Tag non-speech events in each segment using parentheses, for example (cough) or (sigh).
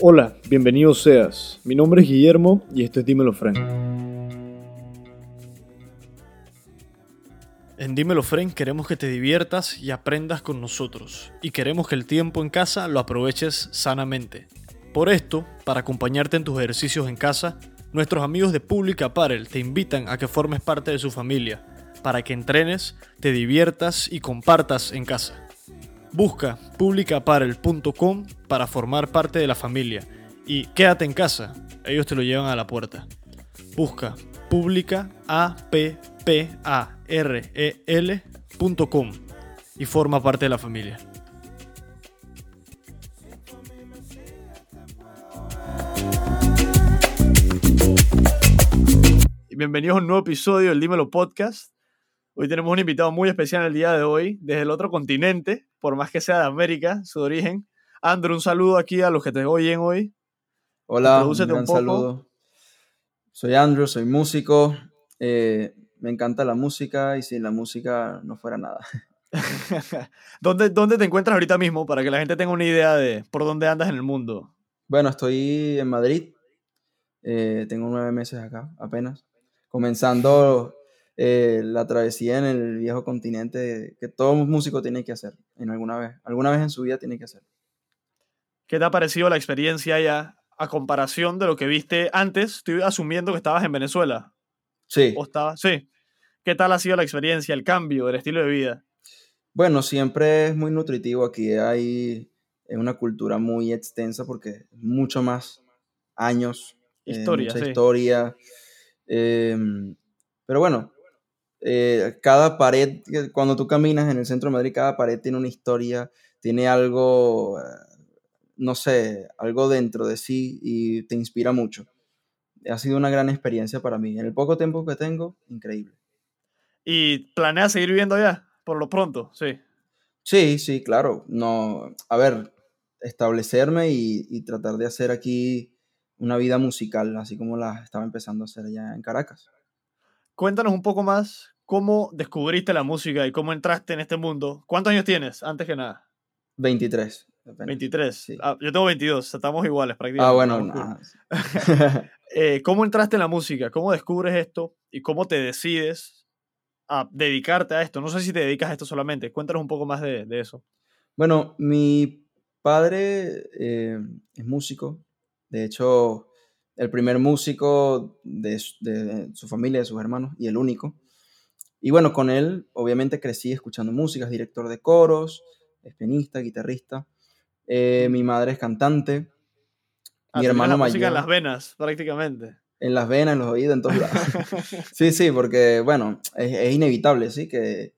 Hola, bienvenido seas. Mi nombre es Guillermo y esto es Dímelo Frank. En Dímelo Frank queremos que te diviertas y aprendas con nosotros. Y queremos que el tiempo en casa lo aproveches sanamente. Por esto, para acompañarte en tus ejercicios en casa, nuestros amigos de Public Apparel te invitan a que formes parte de su familia, para que entrenes, te diviertas y compartas en casa. Busca publicaparel.com para formar parte de la familia y quédate en casa, ellos te lo llevan a la puerta. Busca publica a p p a r e l.com y forma parte de la familia. Y Bienvenidos a un nuevo episodio del Dímelo Podcast. Hoy tenemos un invitado muy especial el día de hoy, desde el otro continente, por más que sea de América, su origen. Andrew, un saludo aquí a los que te oyen hoy. Hola, un gran un poco. saludo. Soy Andrew, soy músico. eh, me encanta la música y sin la música no fuera nada. (laughs) (laughs) ¿Dónde, ¿Dónde te encuentras ahorita mismo para que la gente tenga una idea de por dónde andas en el mundo? Bueno, estoy en Madrid. eh, tengo nueve meses acá, apenas. Comenzando eh, la travesía en el viejo continente que todo músico tiene que hacer en alguna vez. Alguna vez en su vida tiene que hacer. ¿Qué te ha parecido la experiencia ya a comparación de lo que viste antes? Estoy asumiendo que estabas en Venezuela. Sí. ¿O estabas? Sí. ¿Qué tal ha sido la experiencia, el cambio, el estilo de vida? Bueno, siempre es muy nutritivo. Aquí hay eh, una cultura muy extensa porque mucho más años, eh, Historia, mucha sí. historia. em, pero bueno, eh, cada pared, que- cuando tú caminas en el centro de Madrid, cada pared tiene una historia, tiene algo, eh, no sé, algo dentro de sí y te inspira mucho. Ha sido una gran experiencia para mí. En el poco tiempo que tengo, increíble. ¿Y planeas seguir viviendo allá? Por lo pronto, sí. Sí, sí, claro. No, a ver, establecerme y, y tratar de hacer aquí una vida musical, así como la estaba empezando a hacer allá en Caracas. Cuéntanos un poco más cómo descubriste la música y cómo entraste en este mundo. ¿Cuántos años tienes, antes que nada? 23. Apenas. 23. Sí. Ah, yo tengo 22, estamos iguales prácticamente. (laughs) Ah, bueno, (laughs) nada. Eh, ¿Cómo entraste en la música? ¿Cómo descubres esto? ¿Y cómo te decides a dedicarte a esto? No sé si te dedicas a esto solamente. Cuéntanos un poco más de, de eso. Bueno, mi padre eh, es músico. De hecho, el primer músico de, su- de su familia, de sus hermanos, y el único. Y bueno, con él obviamente crecí escuchando música, es director de coros, es pianista, guitarrista. Eh, mi madre es cantante. Ah, Mi tenías hermano la música mayor. en las venas, prácticamente. En las venas, en los oídos, en todos lados. (laughs) Sí, sí, porque, bueno, es, es inevitable, sí, que,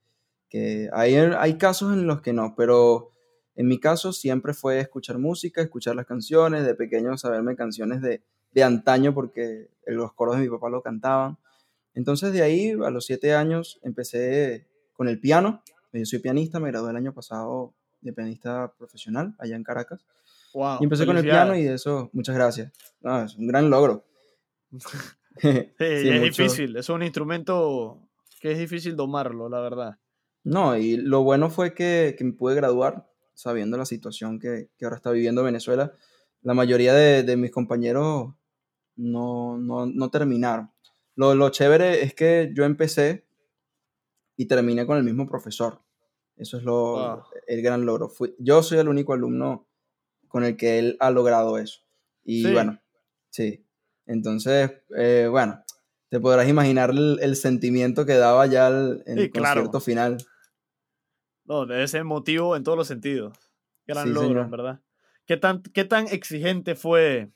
que hay, hay casos en los que no, pero en mi caso siempre fue escuchar música, escuchar las canciones, de pequeño saberme canciones de, de antaño porque los coros de mi papá lo cantaban. Entonces de ahí, a los siete años, empecé con el piano. Yo soy pianista, me gradué el año pasado de pianista profesional allá en Caracas. Wow. Y empecé con el piano y de eso, muchas gracias. No, es un gran logro. (laughs) Sí, (laughs) Sí, es mucho- difícil. Es un instrumento que es difícil domarlo, la verdad. No, y lo bueno fue que, que me pude graduar sabiendo la situación que, que ahora está viviendo Venezuela. La mayoría de, de mis compañeros no, no, no terminaron. Lo, lo chévere es que yo empecé y terminé con el mismo profesor. Eso es lo, Wow. el gran logro. Fui- yo soy el único alumno con el que él ha logrado eso. Y Sí. bueno, sí. Entonces, eh, bueno, te podrás imaginar el, el sentimiento que daba ya el, Sí, el claro. concierto final. No, debe ser emotivo en todos los sentidos. Gran Sí, logro, señor. verdad. ¿Qué tan, ¿Qué tan exigente fue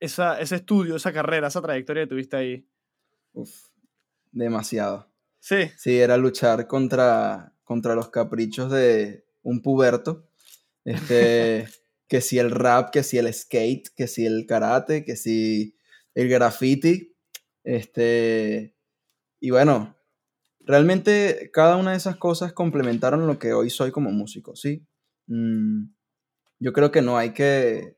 esa, ese estudio, esa carrera, esa trayectoria que tuviste ahí? Uf, demasiado. Sí, Sí, era luchar contra, contra los caprichos de un puberto. Este, (laughs) que si el rap, que si el skate, que si el karate, que si el graffiti. Este, y bueno, realmente cada una de esas cosas complementaron lo que hoy soy como músico, ¿sí? Mm, yo creo que no hay que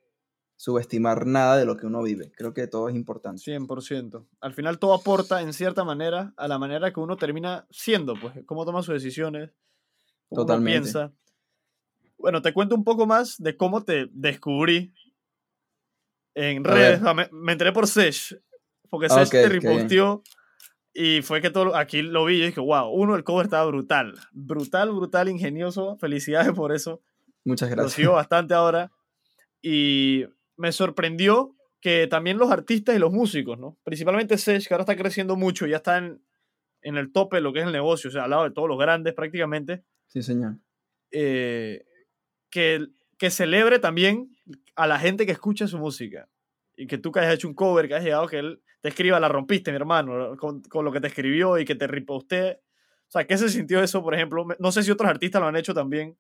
subestimar nada de lo que uno vive. Creo que todo es importante. 100%. Al final todo aporta en cierta manera a la manera que uno termina siendo, pues, cómo toma sus decisiones, cómo uno Totalmente. piensa. Bueno, te cuento un poco más de cómo te descubrí en A redes. Ah, Me, me enteré por Sesh, porque Sesh te reposteó y fue que todo, aquí lo vi y dije, wow, uno, el cover estaba brutal. Brutal, brutal, ingenioso. Felicidades por eso. Muchas Lo gracias. sigo bastante ahora. Y me sorprendió que también los artistas y los músicos, ¿no? Principalmente Sech, que ahora está creciendo mucho, ya está en, en el tope de lo que es el negocio, o sea, al lado de todos los grandes prácticamente, Sí, señor. eh, que, que celebre también a la gente que escucha su música. Y que tú que hayas hecho un cover, que has llegado, que él te escriba, la rompiste, mi hermano, con, con lo que te escribió y que te repostee. O sea, ¿qué se sintió eso, por ejemplo? No sé si otros artistas lo han hecho también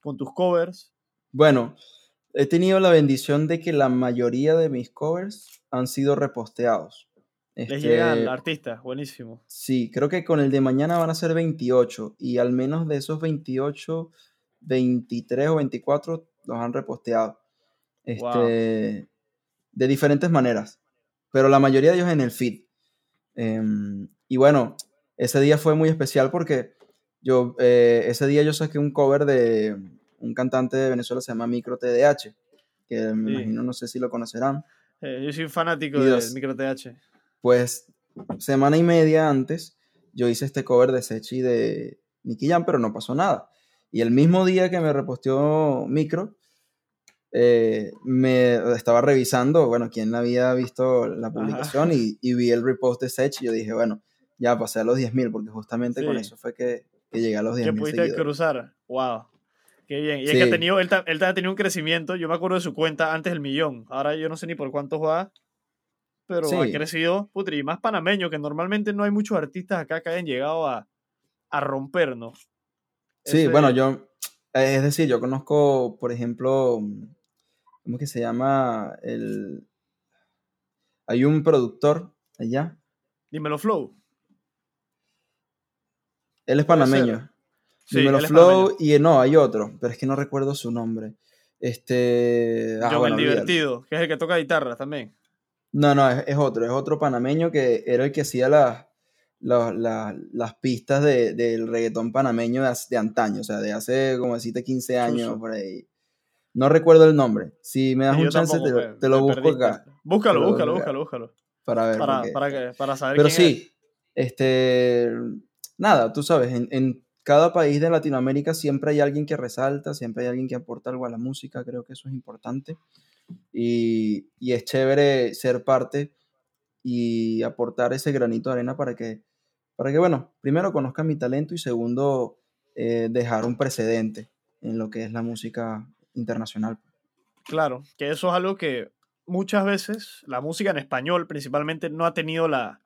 con tus covers. Bueno, he tenido la bendición de que la mayoría de mis covers han sido reposteados. Les Este, llegan artistas, buenísimo. Sí, creo que con el de mañana van a ser 28 y al menos de esos 28, 23 o 24 los han reposteado. Este, De diferentes maneras, pero la mayoría de ellos en el feed. Em, y bueno, ese día fue muy especial porque yo, eh, ese día yo saqué un cover de un cantante de Venezuela, se llama Micro TDH, que me Sí. imagino, no sé si lo conocerán. Eh, yo soy un fanático del dos. micro TH. Pues semana y media antes yo hice este cover de Sechi de Nicky Jam, pero no pasó nada. Y el mismo día que me reposteó Micro, eh, me estaba revisando, bueno, quién había visto la publicación y, y vi el repost de Sechi y yo dije, bueno, ya pasé a los 10.000 porque justamente con eso fue que, que llegué a los Que 10.000 pudiste seguidores. cruzar. Wow. Qué bien. Y es que ha tenido, él, él ha tenido un crecimiento. Yo me acuerdo de su cuenta antes del millón. Ahora yo no sé ni por cuántos va. Pero ha crecido. Putri, y más panameño, que normalmente no hay muchos artistas acá que hayan llegado a, a rompernos. Sí, Ese- bueno, yo, es decir, yo conozco, por ejemplo, ¿cómo es que se llama? El, hay un productor allá, Dímelo, Flow. él es panameño. Sí, es Flow y no, hay otro, pero es que no recuerdo su nombre. Este, ah, John bueno, el. Divertido, que es el que toca guitarra también. No, no, es, es otro, es otro panameño que era el que hacía las, las, las- las pistas de- del reggaetón panameño de, antaño, o sea, de hace como decirte 15 años por ahí. No recuerdo el nombre. Si me das Y un chance, tampoco, te, te lo busco perdiste. acá Búscalo, lo búscalo, búscalo, búscalo. para ver. Para, porque- para, que- para saber Pero quién es. sí, este, nada, tú sabes, en, en cada país de Latinoamérica siempre hay alguien que resalta, siempre hay alguien que aporta algo a la música, creo que eso es importante. Y, y es chévere ser parte y aportar ese granito de arena para que, para que bueno, primero conozcan mi talento y segundo, eh, dejar un precedente en lo que es la música internacional. Claro, que eso es algo que muchas veces la música en español principalmente no ha tenido la,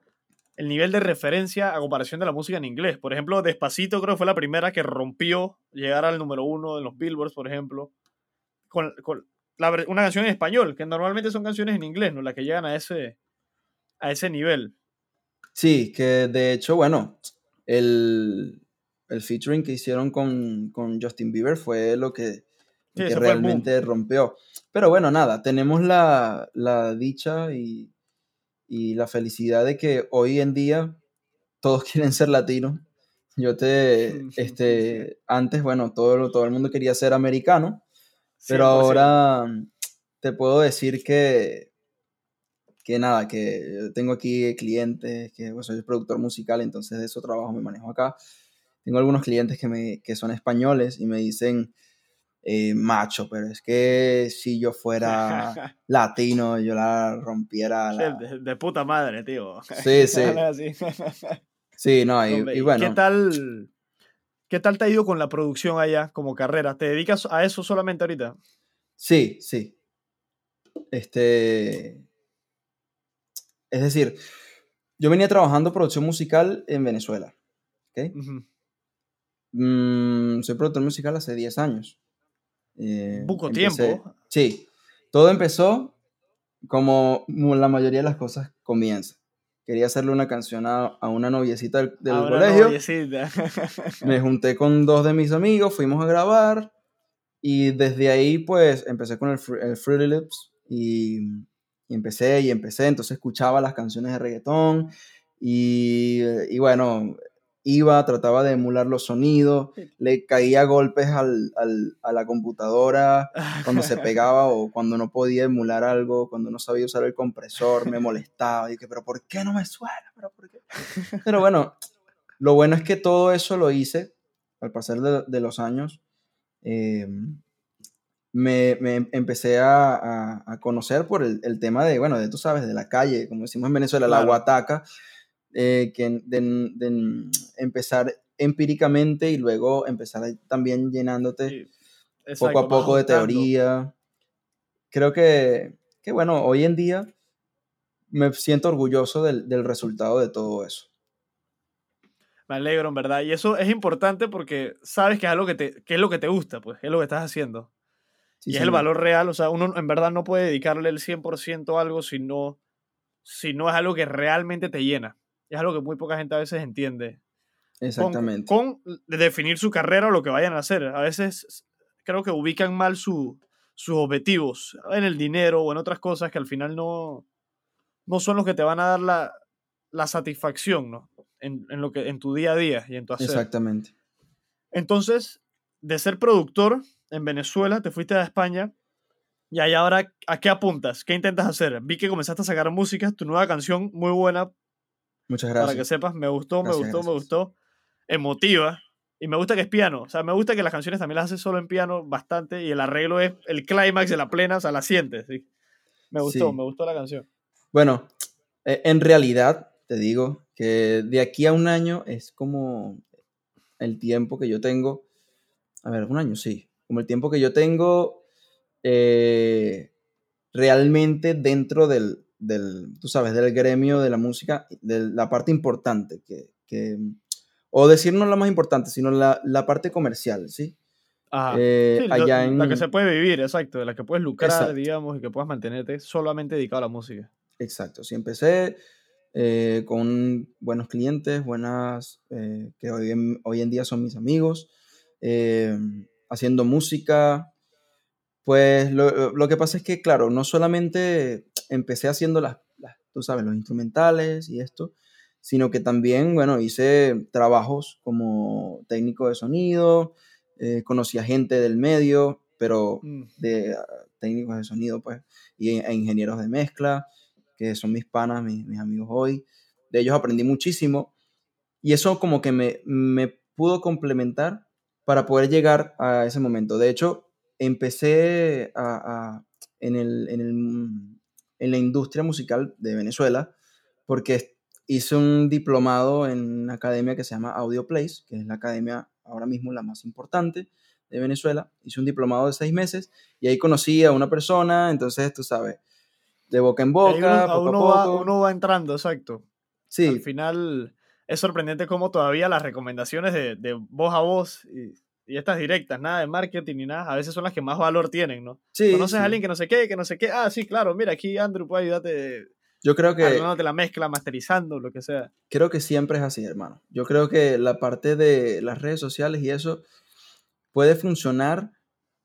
el nivel de referencia a comparación de la música en inglés. Por ejemplo, Despacito creo que fue la primera que rompió llegar al número uno en los Billboards, por ejemplo, con, con la una canción en español, que normalmente son canciones en inglés, ¿no? Las que llegan a ese, a ese nivel. Sí, que de hecho, bueno, el, el featuring que hicieron con, con Justin Bieber fue lo que, Sí, que realmente rompió. Pero bueno, nada, tenemos la, la dicha y, y la felicidad de que hoy en día todos (laughs) quieren ser latinos. Yo te, (laughs) este, antes, bueno, todo, todo el mundo quería ser americano, pero 100%. ahora mm, te puedo decir que, que nada, que tengo aquí clientes, que pues, soy productor musical, entonces de eso trabajo, me manejo acá. Tengo algunos clientes que, me, que son españoles y me dicen, eh, macho, pero es que si yo fuera (laughs) latino, yo la rompiera. la-". De, de puta madre, tío. Sí, (laughs) sí. (laughs) Sí, no, y, Hombre, y ¿y bueno. ¿Qué tal, ¿Qué tal te ha ido con la producción allá como carrera? ¿Te dedicas a eso solamente ahorita? Sí, sí. Este. Es decir, yo venía trabajando producción musical en Venezuela. ¿ok? Mm, soy productor musical hace 10 años. Eh, empecé- tiempo. Sí. Todo empezó como la mayoría de las cosas comienzan. quería hacerle una canción a, a una noviecita del, del colegio. noviecita. Me junté con dos de mis amigos, fuimos a grabar y desde ahí pues empecé con el, el Fruity Lips y, y empecé y empecé, entonces escuchaba las canciones de reggaetón y, y bueno, iba, trataba de emular los sonidos, le caía golpes al, al- a la computadora (laughs) cuando se pegaba o cuando no podía emular algo, cuando no sabía usar el compresor, me molestaba. Y dije, pero ¿por qué no me suena? ¿Pero, por qué?". pero bueno, lo bueno es que todo eso lo hice al pasar de, de los años. eh, me, me empecé a, a- a conocer por el, el tema de, bueno, de tú sabes, de la calle, como decimos en Venezuela, la guataca, eh, que de, de empezar empíricamente y luego empezar también llenándote Sí, poco a poco de teoría. Creo que, que, bueno, hoy en día me siento orgulloso del, del resultado de todo eso. Me alegro, en verdad. Y eso es importante porque sabes que es algo que te, que es lo que te gusta, pues, que es lo que estás haciendo. Sí, y es el valor real. O sea, uno en verdad no puede dedicarle el 100% a algo si no, si no es algo que realmente te llena. Es algo que muy poca gente a veces entiende. Exactamente. Con, definir su carrera o lo que vayan a hacer. A veces creo que ubican mal su- sus objetivos en el dinero o en otras cosas que al final no, no son los que te van a dar la, la satisfacción, ¿no? En, en lo que, en tu día a día y en tu hacer. Exactamente. Entonces, de ser productor en Venezuela, te fuiste a España. Y ahí ahora, ¿a qué apuntas? ¿Qué intentas hacer? Vi que comenzaste a sacar música, tu nueva canción, muy buena, Muchas para que gracias. sepas, me gustó, me Gracias, gustó, me gracias. gustó. Emotiva. Y me gusta que es piano. O sea, me gusta que las canciones también las haces solo en piano bastante. Y el arreglo es el clímax de la plena, o sea, la sientes. ¿sí? Me gustó, Sí. me gustó la canción. Bueno, eh, en realidad, te digo que de aquí a un año es como el tiempo que yo tengo. A ver, un año, sí. Como el tiempo que yo tengo eh, realmente dentro del, del, tú sabes, del gremio de la música, de la parte importante, que, que- o decir no la más importante, sino la, la parte comercial, ¿sí? Ajá. Eh, Sí, allá en... La que se puede vivir, exacto. De la que puedes lucrar, Exacto. digamos, y que puedas mantenerte solamente dedicado a la música. Exacto, sí, empecé eh, con buenos clientes, buenas, eh, que hoy en, hoy en día son mis amigos, eh, haciendo música. Pues lo, lo que pasa es que, claro, no solamente empecé haciendo las, las, tú sabes, los instrumentales y esto, sino que también, bueno, hice trabajos como técnico de sonido, eh, conocí a gente del medio, pero Mm. de ah, técnicos de sonido, pues, y, e ingenieros de mezcla, que son mis panas, mis, mis amigos hoy. De ellos aprendí muchísimo y eso como que me, me pudo complementar para poder llegar a ese momento. De hecho, empecé a, a- en, el, en, el- en la industria musical de Venezuela porque hice un diplomado en una academia que se llama Audio Place, que es la academia ahora mismo la más importante de Venezuela. Hice un diplomado de seis meses y ahí conocí a una persona, entonces tú sabes, de boca en boca, uno, a poco uno a va, poco. uno va entrando, exacto. Al sí, final es sorprendente cómo todavía las recomendaciones de, de voz a voz y, y estas directas, nada de marketing ni nada, a veces son las que más valor tienen, ¿no? sí, Conoces sí. a alguien que no sé qué, que no sé qué, ah, sí, claro, mira, aquí Andrew puede ayudarte Yo creo que, arreglándote la mezcla, masterizando, lo que sea. creo que siempre es así, hermano. Yo creo que la parte de las redes sociales y eso puede funcionar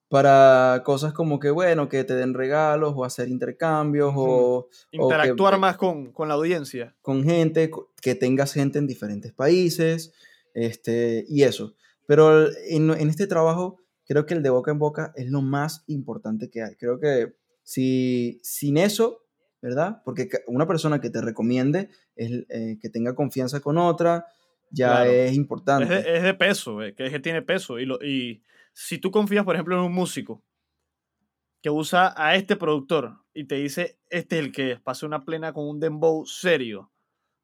para cosas como que, bueno, que te den regalos o hacer intercambios o, o que- Interactuar más con, con la audiencia. con gente, que tengas gente en diferentes países, este, y eso. Pero en, en este trabajo, creo que el de boca en boca es lo más importante que hay. Creo que si sin eso, ¿verdad? Porque una persona que te recomiende, es, eh, que tenga confianza con otra, ya Claro. es Es importante. de, es de peso, eh, que es que tiene peso. Y, lo, y si tú confías, por ejemplo, en un músico que usa a este productor y te dice, este es el que es, pasa una plena con un dembow serio.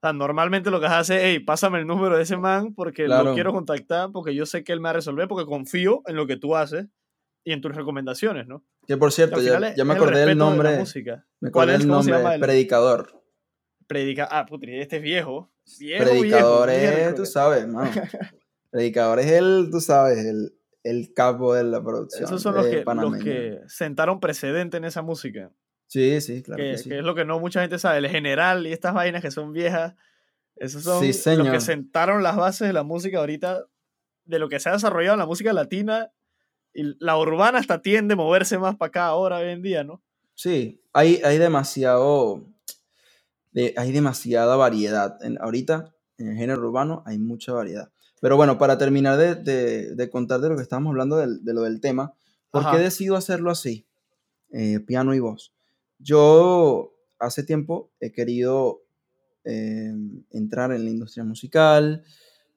Sea, normalmente lo que hace es, hey, pásame el número de ese man porque Claro. lo quiero contactar, porque yo sé que él me va a resolver, porque confío en lo que tú haces y en tus recomendaciones, ¿no? Que por cierto, ya, es- ya me es el acordé del respeto de la nombre. música. Me ¿Cuál acordé es? del ¿Cómo se nombre, llama el- predicador. Predica, ah, putri, este es viejo. Viejo, predicador viejo, es, tú miércoles. sabes, mano. (laughs) predicador es el, tú sabes, el, el capo de la producción. Esos son los que, los que sentaron precedente en esa música. Sí, sí, claro que, que sí. que es lo que no mucha gente sabe. El general y estas vainas que son viejas, esos son Sí, los que sentaron las bases de la música ahorita, de lo que se ha desarrollado en la música latina. Y la urbana hasta tiende a moverse más para acá ahora, hoy en día, ¿no? Sí, hay, hay demasiado, de- hay demasiada variedad. En, ahorita, en el género urbano, hay mucha variedad. Pero bueno, para terminar de, de, de contar de lo que estábamos hablando de, lo del tema, ¿por Ajá. qué decido hacerlo así? Eh, piano y voz. Yo hace tiempo he querido eh, entrar en la industria musical.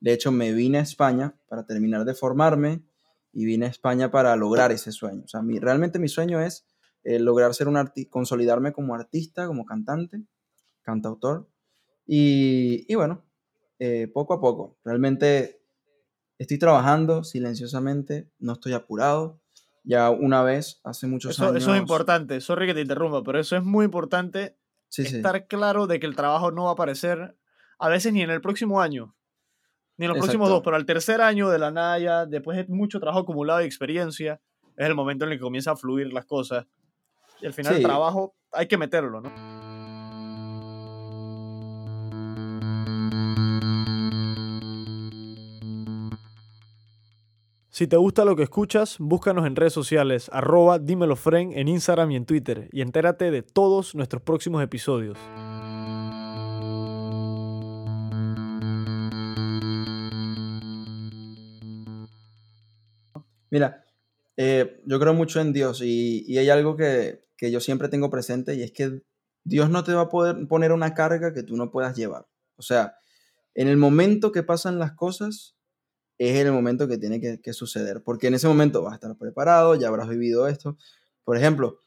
De hecho, me vine a España para terminar de formarme y vine a España para lograr ese sueño. O sea, mi, realmente mi sueño es eh, lograr ser un arti consolidarme como artista, como cantante, cantautor. Y, y bueno, eh, poco a poco. Realmente estoy trabajando silenciosamente, no estoy apurado. Ya una vez, hace muchos Eso, años. eso es importante. Sorry que te interrumpa, pero eso es muy importante. Sí, sí. Estar claro de que el trabajo no va a aparecer a veces ni en el próximo año, ni en los próximos Exacto. dos, pero al tercer año de la nada ya, después de mucho trabajo acumulado y experiencia, es el momento en el que comienza a fluir las cosas. Y al final el Sí. trabajo hay que meterlo, ¿no? Si te gusta lo que escuchas, búscanos en redes sociales, arroba dímelofren en Instagram y en Twitter, y entérate de todos nuestros próximos episodios. Mira, eh, yo creo mucho en Dios y, y hay algo que, que yo siempre tengo presente y es que Dios no te va a poder poner una carga que tú no puedas llevar. O sea, en el momento que pasan las cosas, es el momento que tiene que, suceder, porque en ese momento vas a estar preparado, ya habrás vivido esto. Por ejemplo,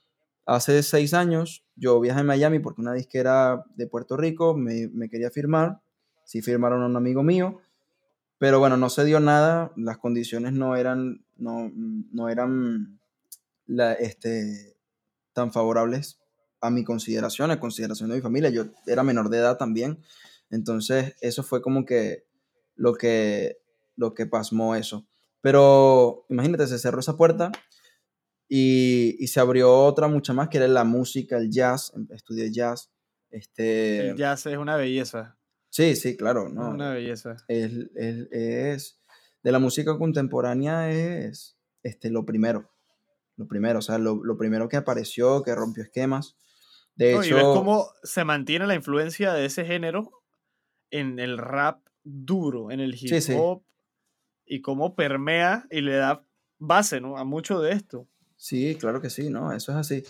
hace seis años yo viajé a Miami porque una disquera de Puerto Rico me, me quería firmar, sí firmaron a un amigo mío, pero bueno, no se dio nada, las condiciones no eran, no, no eran la, este, tan favorables a mi consideración, a consideración de mi familia. Yo era menor de edad también, entonces eso fue como que lo que, lo que pasmó eso. Pero imagínate, se cerró esa puerta y, y se abrió otra mucha más, que era la música, el jazz, estudié jazz. Este, El jazz es una belleza, sí, sí, claro, no, una belleza. es, es- es- de la música contemporánea es este, lo primero. Lo primero, o sea, lo, lo primero que apareció, que rompió esquemas. De No, y hecho, ves cómo se mantiene la influencia de ese género en el rap duro, en el hip Sí, sí. Y cómo permea y le da base ¿no? a mucho de esto. sí, claro que sí, ¿no? Eso es así.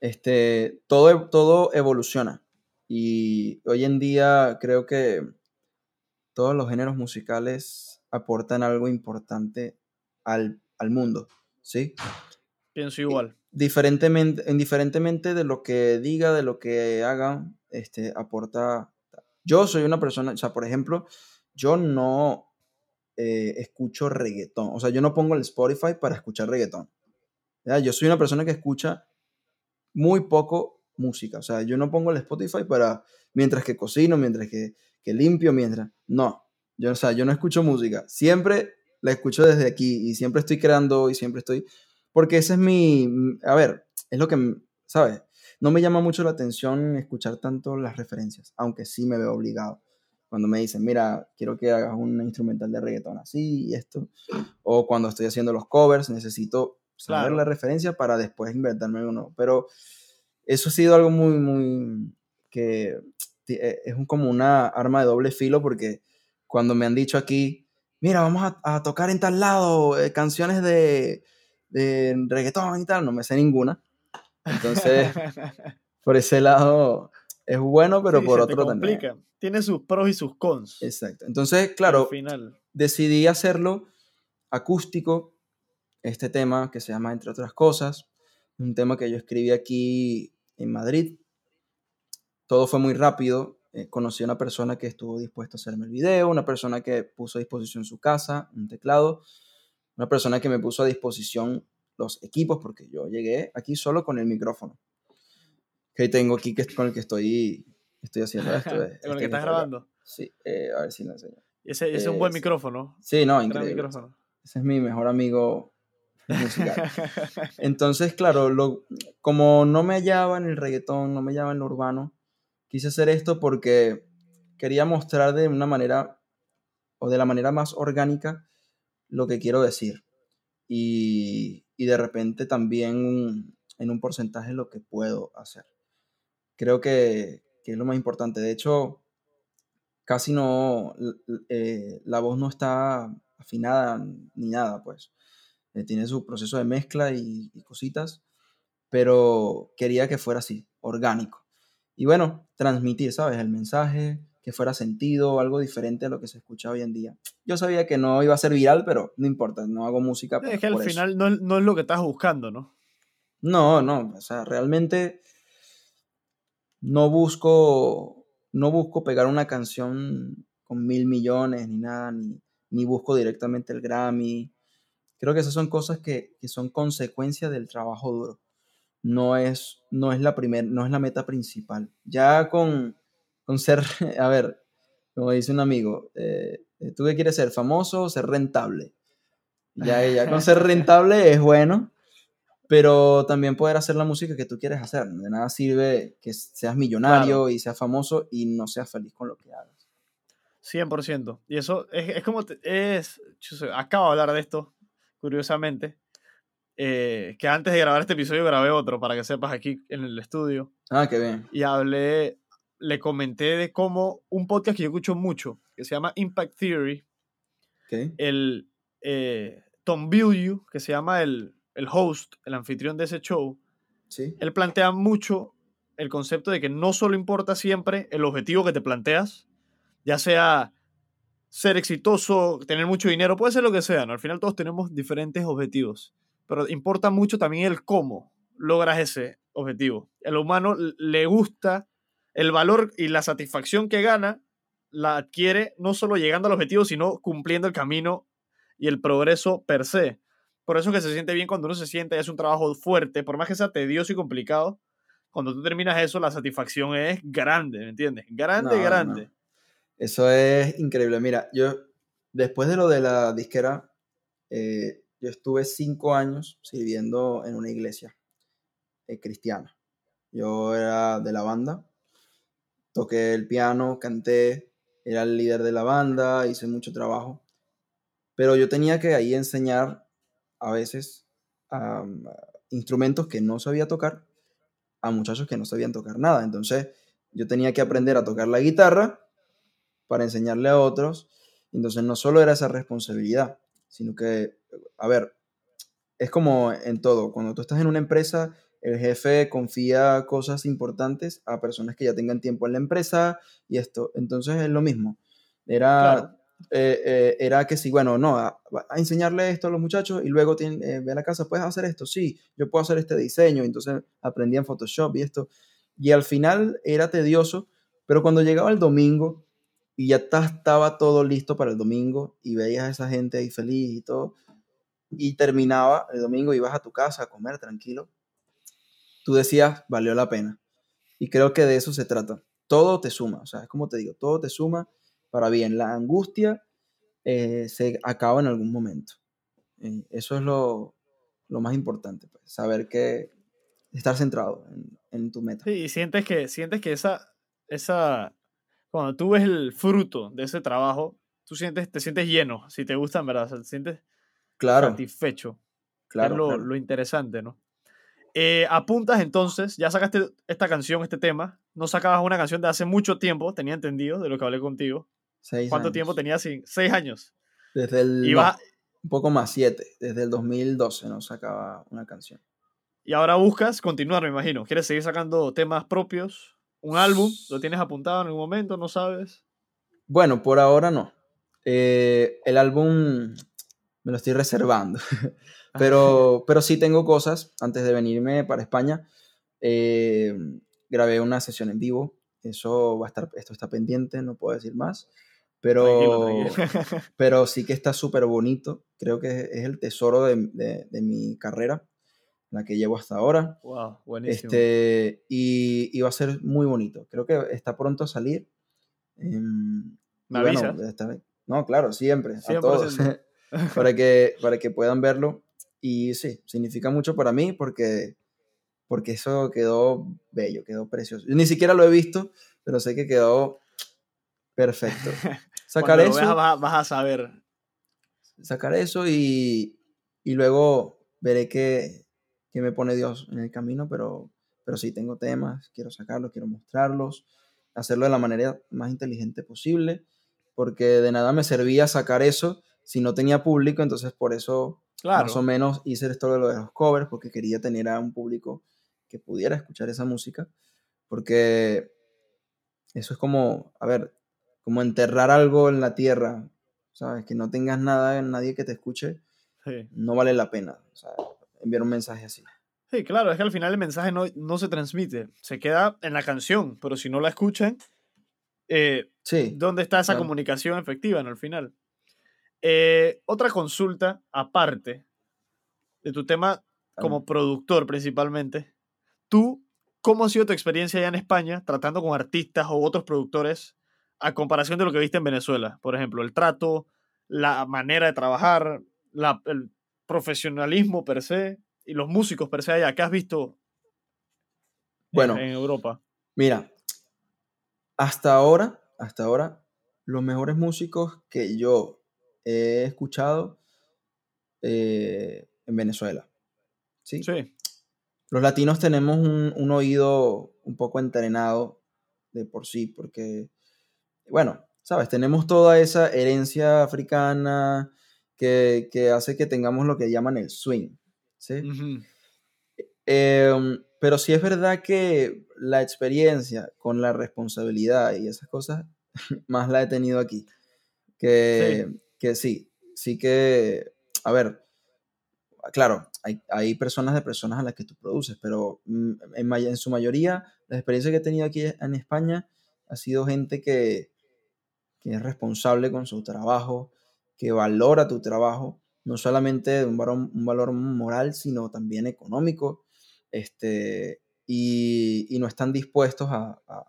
Este, todo, todo evoluciona. Y hoy en día creo que todos los géneros musicales aportan algo importante al, al mundo, ¿sí? Pienso igual. diferentemente, indiferentemente de lo que diga, de lo que haga, este, aporta. Yo soy una persona, o sea, por ejemplo, yo no eh, escucho reggaetón, o sea, yo no pongo el Spotify para escuchar reggaetón. ¿ya? Yo soy una persona que escucha muy poco música, o sea, yo no pongo el Spotify para, mientras que cocino, mientras que, que limpio, mientras, no, yo, o sea, yo no escucho música, siempre la escucho desde aquí y siempre estoy creando y siempre estoy porque ese es mi, a ver, es lo que, ¿sabes? No me llama mucho la atención escuchar tanto las referencias, aunque sí me veo obligado. Cuando me dicen, mira, quiero que hagas un instrumental de reggaetón así y esto, o cuando estoy haciendo los covers, necesito saber Claro. la referencia para después inventarme uno. Pero eso ha sido algo muy, muy, que eh, es un- como una arma de doble filo porque cuando me han dicho aquí, mira, vamos a, a tocar en tal lado eh, canciones de, de reggaetón y tal, no me sé ninguna. Entonces, (laughs) por ese lado es bueno, pero Sí, por se te otro también. complica. Tiene sus pros y sus cons. Exacto. Entonces, claro, final. decidí hacerlo acústico, este tema que se llama Entre otras cosas, un tema que yo escribí aquí en Madrid. Todo fue muy rápido. eh, conocí a una persona que estuvo dispuesta a hacerme el video, una persona que puso a disposición su casa, un teclado, una persona que me puso a disposición los equipos, porque yo llegué aquí solo con el micrófono que tengo aquí que, con el que estoy, estoy haciendo (laughs) esto. Con el este que que estás grabando. Sí, eh, a ver si lo enseño. Ese, ese es un buen micrófono. Sí, no, increíble. micrófono. Ese es mi mejor amigo musical. (laughs) Entonces, claro, lo, como no me hallaba en el reggaetón, no me hallaba en lo urbano, quise hacer esto porque quería mostrar de una manera o de la manera más orgánica lo que quiero decir. Y, y de repente también en un porcentaje lo que puedo hacer. Creo que, que es lo más importante. De hecho, casi no, eh, la voz no está afinada ni nada, pues. Eh, tiene su proceso de mezcla y, cositas, pero quería que fuera así, orgánico. Y bueno, transmitir, ¿sabes? El mensaje, que fuera sentido, algo diferente a lo que se escucha hoy en día. Yo sabía que no iba a ser viral, pero no importa, no hago música. Es que al final no, no, es lo que estás buscando, ¿no? No, no, o sea, realmente no busco, no busco pegar una canción con mil millones ni nada, ni, ni busco directamente el Grammy. Creo que esas son cosas que, que son consecuencia del trabajo duro. No es, no es la primer, no es la meta principal. Ya con, con ser, (laughs) a ver, como dice un amigo, eh, ¿tú qué quieres ser? ¿Famoso o ser rentable? Ya, ya con ser (laughs) rentable es bueno, pero también poder hacer la música que tú quieres hacer. De nada sirve que seas millonario y seas famoso y no seas feliz con lo que hagas. 100%. Y eso es, es como, es, acabo de hablar de esto, curiosamente, eh, que antes de grabar este episodio grabé otro, para que sepas, aquí en el estudio. Ah, qué bien. Y hablé, le comenté de cómo un podcast que yo escucho mucho, que se llama Impact Theory, el eh, Tom Bilyeu, que se llama el, el host, el anfitrión de ese show, ¿Sí? él plantea mucho el concepto de que no solo importa siempre el objetivo que te planteas, ya sea ser exitoso, tener mucho dinero, puede ser lo que sea, ¿no? Al final todos tenemos diferentes objetivos, pero importa mucho también el cómo logras ese objetivo. El humano le gusta el valor y la satisfacción que gana, la adquiere no solo llegando al objetivo, sino cumpliendo el camino y el progreso per se. Por eso que se siente bien cuando uno se siente, es un trabajo fuerte, por más que sea tedioso y complicado, cuando tú terminas eso, la satisfacción es grande, ¿me entiendes? Grande, grande. Eso es increíble. Mira, yo, después de lo de la disquera, eh, yo estuve cinco años sirviendo en una iglesia eh, cristiana. Yo era de la banda, toqué el piano, canté, era el líder de la banda, hice mucho trabajo. Pero yo tenía que ahí enseñar a veces instrumentos que no sabía tocar a muchachos que no sabían tocar nada. Entonces yo tenía que aprender a tocar la guitarra para enseñarle a otros. Entonces no solo era esa responsabilidad, sino que, a ver, es como en todo. Cuando tú estás en una empresa, el jefe confía cosas importantes a personas que ya tengan tiempo en la empresa y esto. Entonces es lo mismo. Era eh, eh, era que sí, bueno, no, a, enseñarle esto a los muchachos y luego tiene, eh, ve a la casa, puedes hacer esto, sí, yo puedo hacer este diseño, entonces aprendí en Photoshop y esto. Y al final era tedioso, pero cuando llegaba el domingo y ya estaba todo listo para el domingo y veías a esa gente ahí feliz y todo, y terminaba el domingo ibas a tu casa a comer tranquilo, tú decías, valió la pena. Y creo que de eso se trata. Todo te suma, o sea, es como te digo, todo te suma para bien. La angustia eh, se acaba en algún momento. Eh, eso es lo, más importante, pues, saber que estar centrado en, tu meta. Sí, y sientes que, sientes que esa, esa, cuando tú ves el fruto de ese trabajo, tú sientes, te sientes lleno, si te gusta, verdad, te sientes claro. satisfecho. Claro, es lo, lo interesante, ¿no? Eh, apuntas entonces, ya sacaste esta canción, este tema, no sacabas una canción de hace mucho tiempo, tenía entendido de lo que hablé contigo. ¿Cuánto tiempo tenías sin? Seis años. Desde el. un poco más, siete. Desde el 2012 no sacaba una canción. Y ahora buscas continuar, me imagino. ¿Quieres seguir sacando temas propios? ¿Un álbum? ¿Lo tienes apuntado en algún momento? ¿No sabes? Bueno, por ahora no. Eh, el álbum me lo estoy reservando. (laughs) pero, (laughs) pero sí tengo cosas. Antes de venirme para España, eh, grabé una sesión en vivo. Eso va a estar, esto está pendiente, no puedo decir más. Pero, (laughs) pero sí que está súper bonito. Creo que es el tesoro de, de, mi carrera, la que llevo hasta ahora. Wow, buenísimo. Este, y, y, va a ser muy bonito. Creo que está pronto a salir. Em, ¿Me bueno, no, claro, siempre. A todos. (laughs) (laughs) para, que, para que puedan verlo. Y sí, significa mucho para mí porque, porque eso quedó bello, quedó precioso. Yo ni siquiera lo he visto, pero sé que quedó perfecto. Sacar Cuando lo eso, veas vas, vas a saber. sacar eso y, y luego veré qué, qué me pone Dios en el camino, pero, pero sí tengo temas, quiero sacarlos, quiero mostrarlos, hacerlo de la manera más inteligente posible, porque de nada me servía sacar eso si no tenía público, entonces por eso Claro. más o menos hice esto de lo de los covers, porque quería tener a un público que pudiera escuchar esa música, porque eso es como, a ver, como enterrar algo en la tierra, ¿sabes? Que no tengas nada, nadie que te escuche, Sí. no vale la pena, enviar un mensaje así. Sí, claro, es que al final el mensaje no, no se transmite, se queda en la canción, pero si no la escuchan, eh, Sí, ¿dónde está esa claro. comunicación efectiva en el final? Eh, otra consulta aparte de tu tema como productor principalmente. ¿Tú cómo ha sido tu experiencia allá en España tratando con artistas o otros productores a comparación de lo que viste en Venezuela? Por ejemplo, el trato, la manera de trabajar, la- el profesionalismo per se y los músicos per se allá. ¿Qué has visto en- Bueno. en Europa? Mira, hasta ahora, hasta ahora, los mejores músicos que yo he escuchado eh, en Venezuela. ¿sí? Sí, Los latinos tenemos un, un oído un poco entrenado de por sí, porque, bueno, sabes, tenemos toda esa herencia africana que, que hace que tengamos lo que llaman el swing. ¿sí? Em, pero sí es verdad que la experiencia con la responsabilidad y esas cosas, (laughs) más la he tenido aquí. Que sí, que sí, sí que, a ver, claro, hay, hay personas de personas a las que tú produces, pero mm, en, en su mayoría, la experiencia que he tenido aquí en España ha sido gente que, es responsable con su trabajo, que valora tu trabajo, no solamente de un valor, un valor moral, sino también económico, este, y, y no están dispuestos a, a,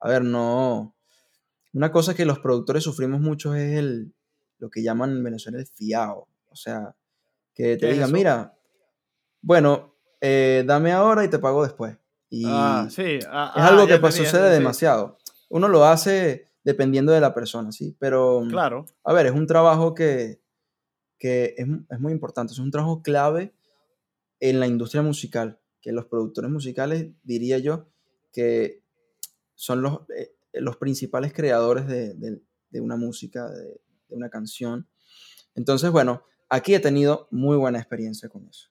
a ver, no, una cosa que los productores sufrimos mucho es el, lo que llaman en Venezuela el fiao, o sea, que ¿Qué te es digan, eso? mira, bueno, eh, dame ahora y te pago después. Y Ah, sí. ah, es ah, algo ya que sucede sí. demasiado. Uno lo hace dependiendo de la persona, ¿sí? Pero, Claro, a ver, es un trabajo que, que es, es muy importante, es un trabajo clave en la industria musical, que los productores musicales, diría yo, que son los, eh, los principales creadores de, de- de una música, de, de una canción. Entonces, bueno, aquí he tenido muy buena experiencia con eso.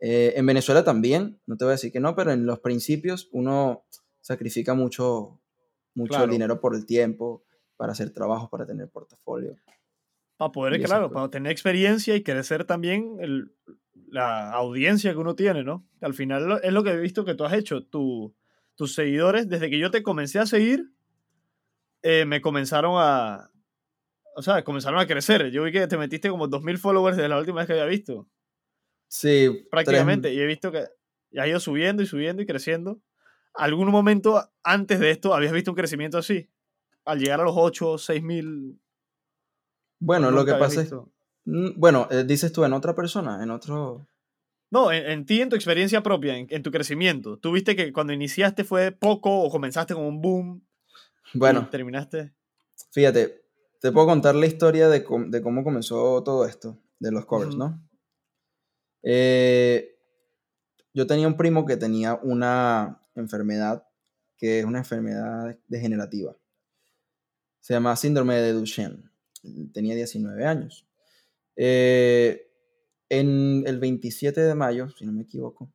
Eh, en Venezuela también, no te voy a decir que no, pero en los principios uno sacrifica mucho, mucho Claro. dinero por el tiempo, para hacer trabajos, para tener portafolio. para poder, claro, para tener experiencia y crecer también el- la audiencia que uno tiene, ¿no? Al final es lo que he visto que tú has hecho. Tu- tus seguidores, desde que yo te comencé a seguir, eh, me comenzaron a... O sea, comenzaron a crecer. Yo vi que te metiste como 2.000 followers desde la última vez que había visto. Sí, tres- Prácticamente. Y he visto que ya ha ido subiendo y subiendo y creciendo. ¿Algún momento antes de esto habías visto un crecimiento así? Al llegar a los 8, 6.000... Bueno, ¿o lo que pasa es, visto? Mm, bueno, eh, dices tú en otra persona, en otro... No, en, en ti, en tu experiencia propia, en, en tu crecimiento. ¿Tú viste que cuando iniciaste fue poco o comenzaste con un boom y Bueno, terminaste? fíjate, te puedo contar la historia de, cómo- de cómo comenzó todo esto, de los covers. ¿no? Eh, yo tenía un primo que tenía una enfermedad que es una enfermedad degenerativa. Se llama síndrome de Duchenne. Tenía 19 años. Eh, en el 27 de mayo, si no me equivoco,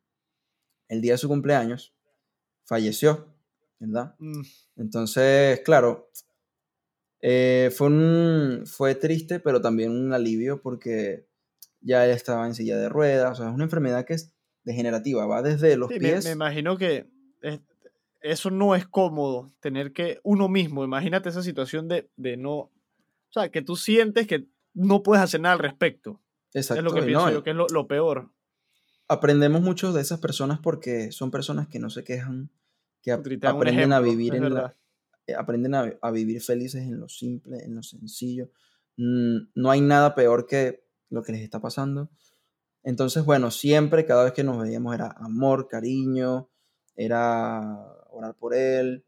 el día de su cumpleaños, falleció, ¿verdad? Mm, Entonces, claro, eh, fue, un, fue triste, pero también un alivio porque ya él estaba en silla de ruedas. O sea, es una enfermedad que es degenerativa, va desde los sí, me, pies. me imagino que es- eso no es cómodo, tener que uno mismo, imagínate esa situación de, de no, o sea, que tú sientes que no puedes hacer nada al respecto. Exacto. es lo que pienso no, yo, que es lo, lo peor. aprendemos mucho de esas personas porque son personas que no se quejan, que ap- aprenden a vivir en la, eh, aprenden a, a vivir felices en lo simple, en lo sencillo. Mm, No hay nada peor que lo que les está pasando. Entonces, bueno, siempre, cada vez que nos veíamos era amor, cariño, era orar por él.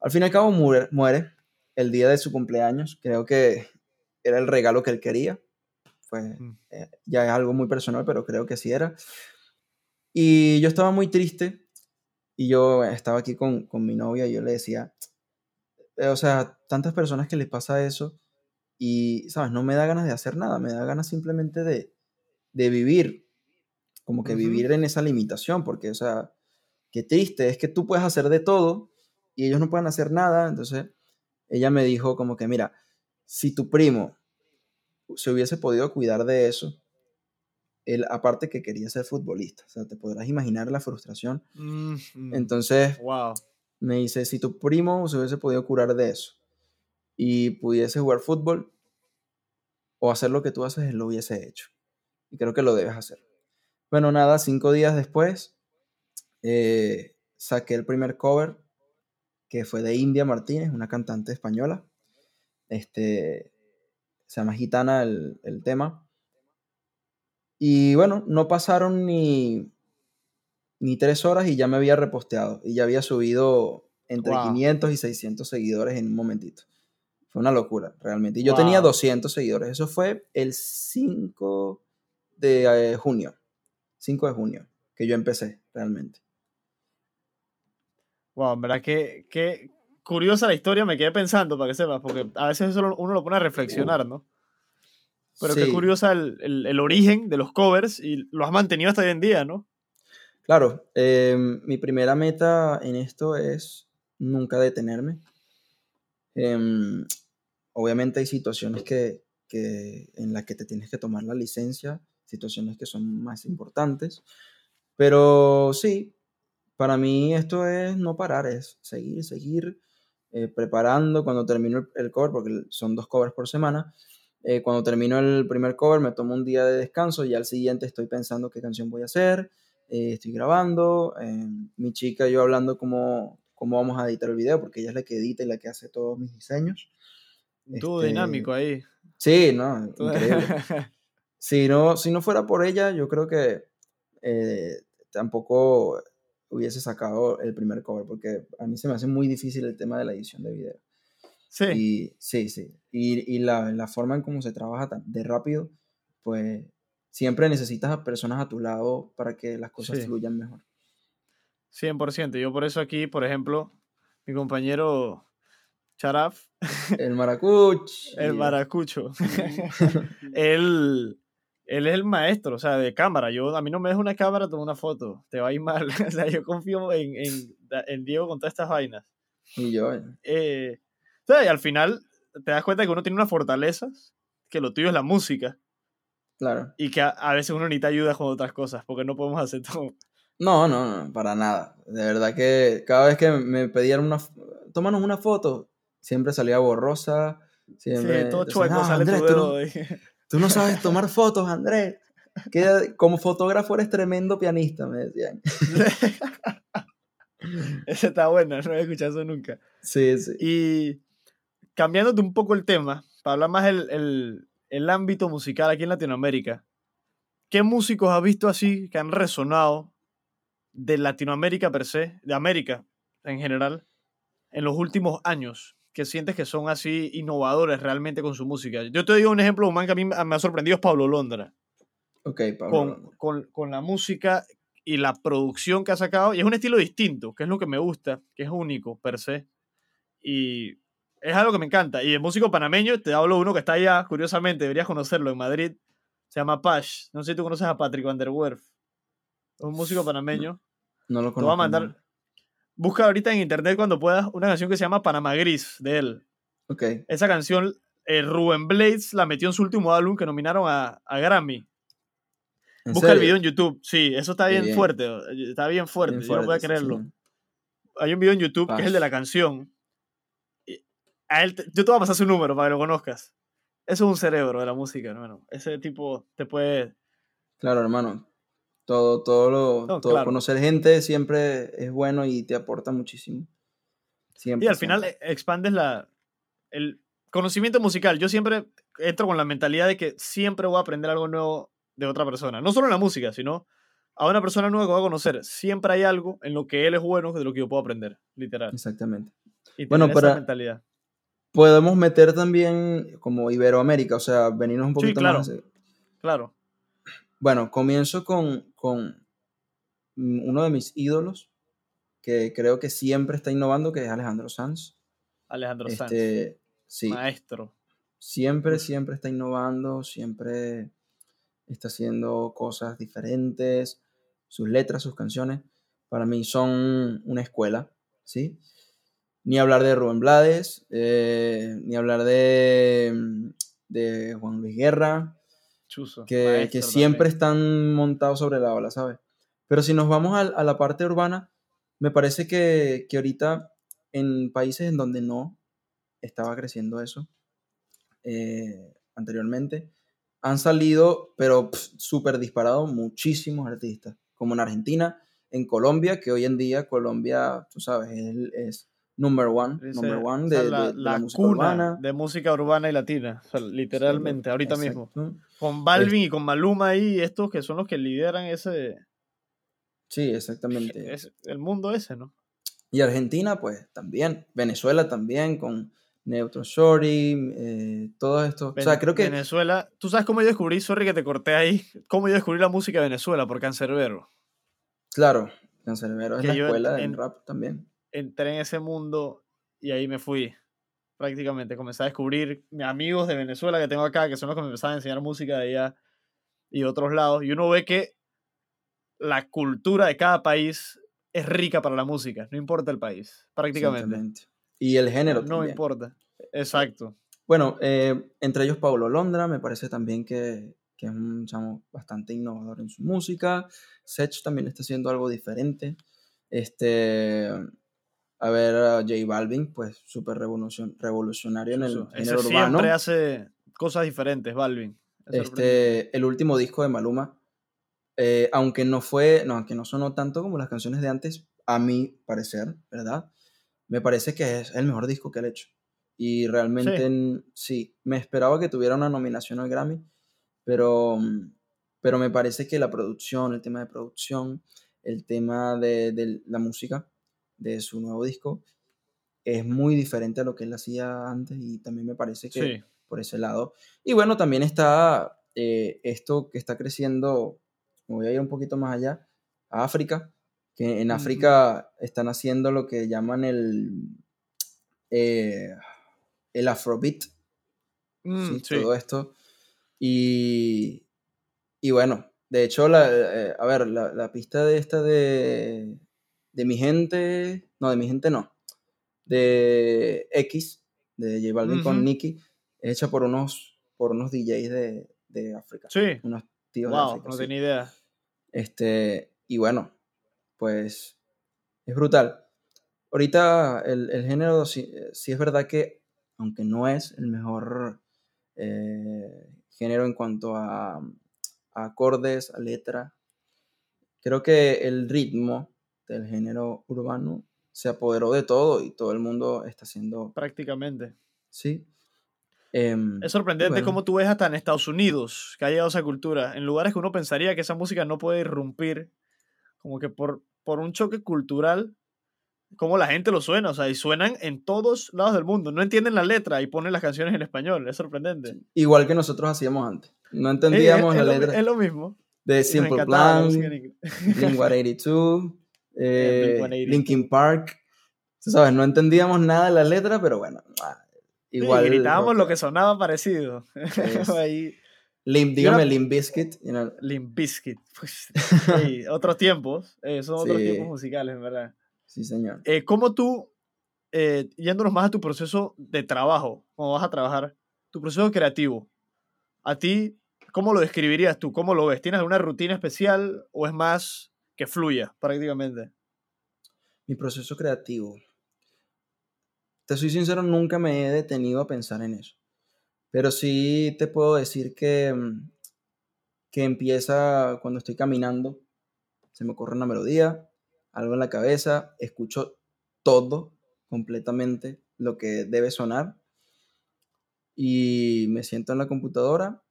Al fin y al cabo muere, muere el día de su cumpleaños. Creo que era el regalo que él quería. Pues Mm. eh, ya es algo muy personal, pero creo que sí era. Y yo estaba muy triste y yo estaba aquí con, con mi novia y yo le decía, eh, o sea, tantas personas que les pasa eso y, ¿sabes? No me da ganas de hacer nada, me da ganas simplemente de, de vivir, como que vivir en esa limitación, porque, o sea, qué triste, es que tú puedes hacer de todo y ellos no pueden hacer nada, entonces ella me dijo como que, mira, si tu primo se hubiese podido cuidar de eso, él aparte que quería ser futbolista, o sea, te podrás imaginar la frustración. Mm. Entonces wow. me dice, si tu primo se hubiese podido curar de eso y pudiese jugar fútbol o hacer lo que tú haces, él lo hubiese hecho. Y creo que lo debes hacer. Bueno, nada, cinco días después eh, saqué el primer cover que fue de India Martínez, una cantante española. Este, se llama Gitana el, el tema. Y bueno, no pasaron ni, ni tres horas y ya me había reposteado y ya había subido entre Wow. 500 y 600 seguidores en un momentito. Fue una locura, realmente. Y yo tenía Wow. 200 seguidores. Eso fue el 5 de eh, junio. 5 de junio, que yo empecé, realmente. Wow, en verdad que, que curiosa la historia, me quedé pensando para que sepas, porque a veces eso uno lo pone a reflexionar, ¿no? Pero qué Sí. curiosa el, el- el origen de los covers y lo has mantenido hasta hoy en día, ¿no? Claro, eh, mi primera meta en esto es nunca detenerme. Em, obviamente hay situaciones que, que- en las que te tienes que tomar la licencia, situaciones que son más importantes, pero sí, para mí esto es no parar, es seguir, seguir eh, preparando cuando termino el, el cover, porque son dos covers por semana. eh, cuando termino el primer cover me tomo un día de descanso y al siguiente estoy pensando qué canción voy a hacer, eh, estoy grabando, eh, mi chica y yo hablando cómo, cómo vamos a editar el video, porque ella es la que edita y la que hace todos mis diseños. Tú Este, dinámico ahí. Sí, no, increíble. (laughs) Si no, si no fuera por ella, yo creo que eh, tampoco hubiese sacado el primer cover, porque a mí se me hace muy difícil el tema de la edición de video. sí, Y sí, sí. Y, y la, la forma en cómo se trabaja tan de rápido, pues siempre necesitas a personas a tu lado para que las cosas Sí. fluyan mejor. 100%. Yo por eso aquí, por ejemplo, mi compañero Charaf, El maracuch. (laughs) el maracucho, (laughs) él, él es el maestro, o sea, de cámara. Yo, a mí no me deja una cámara, toma una foto. Te va a ir mal. (laughs) o sea, yo confío en, en, en Diego con todas estas vainas. Y yo, eh, Eh, o sea, y al final te das cuenta que uno tiene unas fortalezas, que lo tuyo es la música, claro. y que a, a veces uno necesita ayuda con otras cosas, porque no podemos hacer todo. No, no, no, para nada. De verdad que cada vez que me pedían una, tómanos una foto, siempre salía borrosa. Siempre, sí, todo chueco, "No, sale Andrés, tu tú no. Tú no sabes tomar fotos, Andrés. Que como fotógrafo eres tremendo pianista, me decían. (laughs) Esa está buena, no he escuchado eso nunca. Sí, sí. Y cambiándote un poco el tema, para hablar más el, el, el ámbito musical aquí en Latinoamérica, ¿qué músicos has visto así que han resonado de Latinoamérica per se, de América en general, en los últimos años? Que sientes que son así innovadores realmente con su música. Yo te digo un ejemplo, un man que a mí me ha sorprendido es Pablo Londra. Ok, Pablo. con, con, con la música y la producción que ha sacado. Y es un estilo distinto, que es lo que me gusta, que es único per se. Y es algo que me encanta. Y el músico panameño, te hablo uno que está allá, curiosamente, deberías conocerlo, en Madrid. Se llama Pash. No sé si tú conoces a Patrick Van der Werf. Es un músico panameño. No lo Te conozco. voy a mandar. Busca ahorita en internet cuando puedas una canción que se llama Panamá Gris, de él. Ok, Esa canción, eh, Rubén Blades la metió en su último álbum que nominaron a, a Grammy. ¿en Busca el video en YouTube. Sí, eso está bien, bien. fuerte. Está bien fuerte. Bien Yo no puedo fuerte, creerlo. sí. Hay un video en YouTube que es el de la canción. A él te- yo te voy a pasar su número para que lo conozcas. Eso es un cerebro de la música, hermano. Ese tipo te puede. Claro, hermano. Todo, todo lo, No, todo claro. conocer gente siempre es bueno y te aporta muchísimo. Siempre. Y al final siempre. eh, expandes la, el conocimiento musical. Yo siempre entro con la mentalidad de que siempre voy a aprender algo nuevo de otra persona. No solo en la música, sino a una persona nueva que va a conocer. Siempre hay algo en lo que él es bueno de lo que yo puedo aprender, literal. Exactamente. Y Bueno, tener esa para- mentalidad. Podemos meter también como Iberoamérica, o sea, venirnos un Sí, poquito claro. más. Claro. Bueno, comienzo con, con uno de mis ídolos, que creo que siempre está innovando, que es Alejandro Sanz. Alejandro Sanz. Este, sí, Maestro. siempre, siempre está innovando, siempre está haciendo cosas diferentes. Sus letras, sus canciones, para mí son una escuela, ¿sí? Ni hablar de Rubén Blades, eh, ni hablar de, de Juan Luis Guerra, Chuzo. que, que siempre también. están montados sobre la ola, ¿sabes? Pero si nos vamos al- a, la parte urbana, me parece que, que ahorita en países en donde no estaba creciendo eso eh, anteriormente, han salido, pero súper disparados, muchísimos artistas, como en Argentina, en Colombia, que hoy en día Colombia, tú sabes, es, es number one, Ese- number one o de, sea, de- la, de la la música cuna urbana. de música urbana y latina. O sea, literalmente, ahorita mismo. Exacto. Con Balvin y con Maluma ahí, estos que son los que lideran ese, Sí, exactamente. (laughs) ese- el mundo ese, ¿no? Y Argentina, pues también. Venezuela también, con Neutro Shorty, eh, todo esto. o sea, Ven- creo que. Venezuela, ¿tú sabes cómo yo descubrí, sorry que te corté ahí, cómo yo descubrí la música de Venezuela? Por Cancerbero. Claro, Cancerbero es Que la escuela del en- rap también. Entré en ese mundo y ahí me fui. Prácticamente comencé a descubrir mis amigos de Venezuela que tengo acá, que son los que me empezaban a enseñar música de allá y de otros lados. Y uno ve que la cultura de cada país es rica para la música, no importa el país, prácticamente. Y el género No también. importa. Exacto. Bueno, eh, entre ellos Paulo Londra, me parece también que, que es un chamo bastante innovador en su música. Sech también está haciendo algo diferente. Este, a ver, a J Balvin, pues súper revolucion- revolucionario en el Chuzo. Ese género urbano. siempre hace cosas diferentes, Balvin. Es. Este, el último disco de Maluma, eh, aunque no fue, no, aunque no sonó tanto como las canciones de antes, a mi parecer, ¿verdad? Me parece que es el mejor disco que él ha hecho. Y realmente Sí. en- sí, me esperaba que tuviera una nominación al Grammy, pero, pero me parece que la producción, el tema de producción, el tema de, de la música de su nuevo disco es muy diferente a lo que él hacía antes y también me parece que Sí. por ese lado. Y bueno, también está eh, esto que está creciendo, me voy a ir un poquito más allá, a África, que en. África están haciendo lo que llaman el, eh, el Afrobeat, Mm, ¿sí? sí. todo esto. Y, y bueno, de hecho, la, eh, a ver, la, la pista de esta de, de mi gente, no, de mi gente no, de X, de J Balvin con Ujú. Nicki, es hecha por unos, por unos DJs de, de África, Sí. unos tíos de África. no sí. tenía idea. Este, y bueno, pues es brutal. Ahorita el, el género sí, eh, sí es verdad que, aunque no es el mejor eh, género en cuanto a, a acordes, a letra, creo que el ritmo del género urbano se apoderó de todo y todo el mundo está haciendo, Prácticamente. sí. Em, Es sorprendente bueno. cómo tú ves hasta en Estados Unidos que ha llegado esa cultura, en lugares que uno pensaría que esa música no puede irrumpir, como que por, por un choque cultural, como la gente lo suena, o sea, y suenan en todos lados del mundo, no entienden la letra y ponen las canciones en español, es sorprendente. igual que nosotros hacíamos antes. No (laughs) Sí, entendíamos es, la es lo, letra es lo mismo. de Simple Plan, inglés. Blink-182, eh, Blink-182. Linkin Park. Tú sabes, no entendíamos nada de la letra, pero bueno, ah, Sí, igual. gritábamos lo que sonaba parecido. (laughs) Ahí, una- dígame Limp Bizkit. you know, Limp Bizkit. Pues, (laughs) otros tiempos, eh, son otros Sí. tiempos musicales, en verdad. sí, señor. Eh, ¿Cómo tú, eh, yéndonos más a tu proceso de trabajo, cuando vas a trabajar, tu proceso creativo, a ti, ¿cómo lo describirías tú? ¿Cómo lo ves? ¿Tienes alguna rutina especial o es más que fluya prácticamente? Mi proceso creativo. Te soy sincero, nunca me he detenido a pensar en eso. Pero sí te puedo decir que, mm, que empieza cuando estoy caminando. Se me ocurre una melodía, algo en la cabeza, escucho todo completamente lo que debe sonar y me siento en la computadora,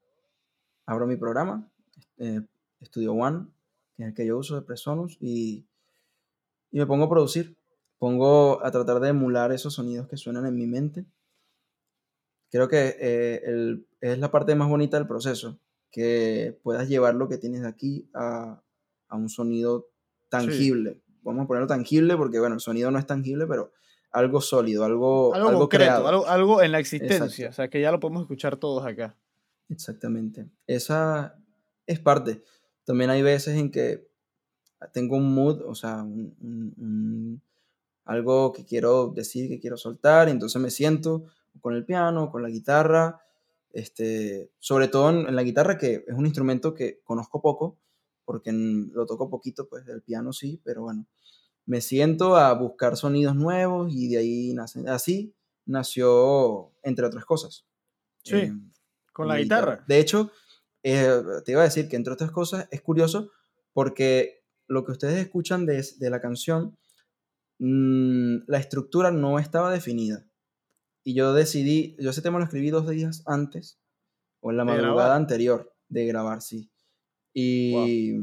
abro mi programa, eh, Studio One, es el que yo uso de Presonus, y, y me pongo a producir. Pongo a tratar de emular esos sonidos que suenan en mi mente. Creo que eh, el- es la parte más bonita del proceso, que puedas llevar lo que tienes de aquí a, a un sonido tangible. Vamos a ponerlo tangible porque, bueno, el sonido no es tangible, pero algo sólido, algo, Algo, algo concreto, creado. algo, algo en la existencia. Exacto. O sea, que ya lo podemos escuchar todos acá. Exactamente. Esa es parte. También hay veces en que tengo un mood, o sea, un- un- un- algo que quiero decir, que quiero soltar, y entonces me siento con el piano, con la guitarra, este, sobre todo en, en la guitarra, que es un instrumento que conozco poco, porque en- lo toco poquito, pues el piano sí, pero bueno, me siento a buscar sonidos nuevos y de ahí nace, así nació, entre otras cosas. Sí, em, Con la guitarra. De hecho, eh, te iba a decir que entre otras cosas es curioso porque lo que ustedes escuchan de, de la canción, mm, la estructura no estaba definida. Y yo decidí, yo ese tema lo escribí dos días antes, o en la ¿De madrugada anterior de grabar, sí. Y,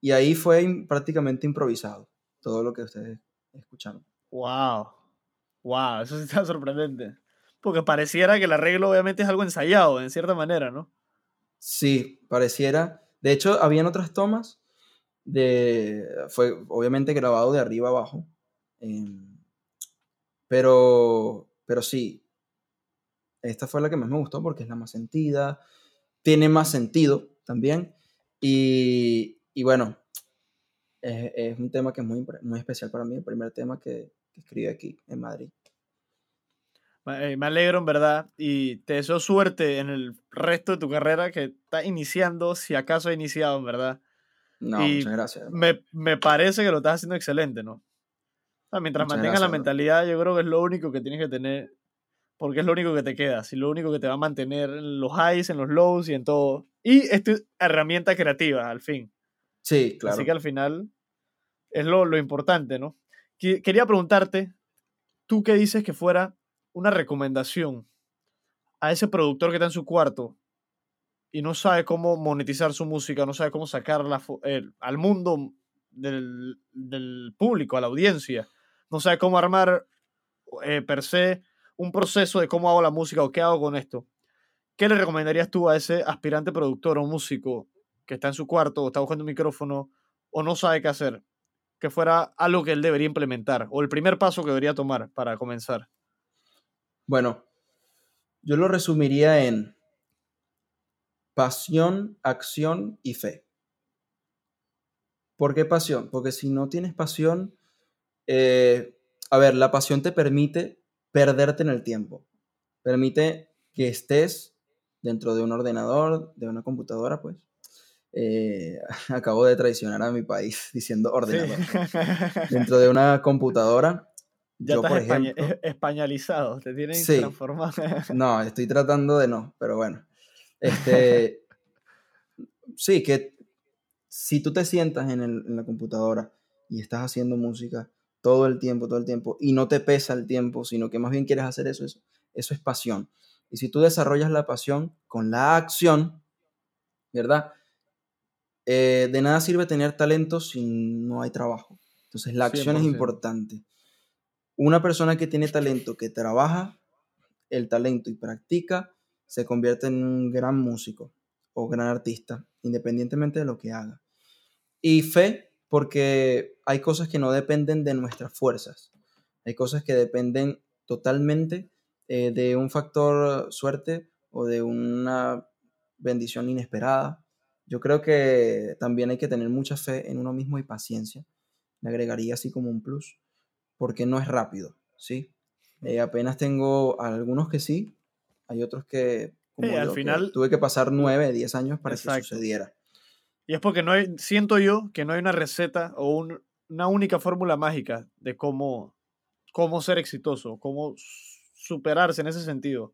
y ahí fue prácticamente improvisado todo lo que ustedes escucharon. Wow. Wow, eso sí está sorprendente. Porque pareciera que el arreglo obviamente es algo ensayado, en cierta manera, ¿no? Sí, pareciera. De hecho, habían otras tomas de. Fue obviamente grabado de arriba abajo. em, pero. Pero sí. Esta fue la que más me gustó porque es la más sentida. Tiene más sentido también. Y, y bueno. Es, un tema que es muy, muy especial para mí. El primer tema que, que escribí aquí en Madrid. Me eh, me alegro, en verdad, y te deseo suerte en el resto de tu carrera que está iniciando, si acaso ha iniciado, en verdad. No, Y muchas gracias. Me, me parece que lo estás haciendo excelente, ¿no? O sea, mientras Muchas mantengas la gracias, mentalidad, yo creo que es lo único que tienes que tener, porque es lo único que te queda, y lo único que te va a mantener en los highs, en los lows y en todo. Y es tu herramienta creativa, al fin. Sí, claro. Así que al final es lo, lo importante, ¿no? Que- Quería preguntarte, ¿tú qué dices que fuera una recomendación a ese productor que está en su cuarto y no sabe cómo monetizar su música, no sabe cómo sacarla al mundo del, del público, a la audiencia, no sabe cómo armar eh, per se un proceso de cómo hago la música o qué hago con esto? ¿Qué le recomendarías tú a ese aspirante productor o músico que está en su cuarto o está buscando un micrófono o no sabe qué hacer? Que fuera algo que él debería implementar o el primer paso que debería tomar para comenzar. Bueno, yo lo resumiría en pasión, acción y fe. ¿Por qué pasión? Porque si no tienes pasión, eh, a ver, la pasión te permite perderte en el tiempo. Permite que estés dentro de un ordenador, de una computadora, pues. Eh, (laughs) acabo de traicionar a mi país diciendo ordenador. (laughs) Dentro de una computadora, ya yo, estás por ejemplo, es- (laughs) españolizado, te tienen Sí. transformado. (laughs) No, estoy tratando de no, pero bueno. Este, sí, que si tú te sientas en, el- en la computadora y estás haciendo música todo el tiempo, todo el tiempo, y no te pesa el tiempo, sino que más bien quieres hacer eso, eso, eso es pasión. Y si tú desarrollas la pasión con la acción, ¿verdad? Eh, de nada sirve tener talento si no hay trabajo. Entonces la acción es 100%. importante. Una persona que tiene talento, que trabaja el talento y practica, se convierte en un gran músico o gran artista, independientemente de lo que haga. Y fe, porque hay cosas que no dependen de nuestras fuerzas. Hay cosas que dependen totalmente eh, de un factor suerte o de una bendición inesperada. Yo creo que también hay que tener mucha fe en uno mismo y paciencia. Le agregaría así como un plus, porque no es rápido, ¿sí? Eh, apenas tengo algunos que sí, hay otros que, como al que final- tuve que pasar 9, 10 años para que Exacto. sucediera. Y es porque no hay, siento yo que no hay una receta o un- una única fórmula mágica de cómo, cómo ser exitoso, cómo superarse en ese sentido.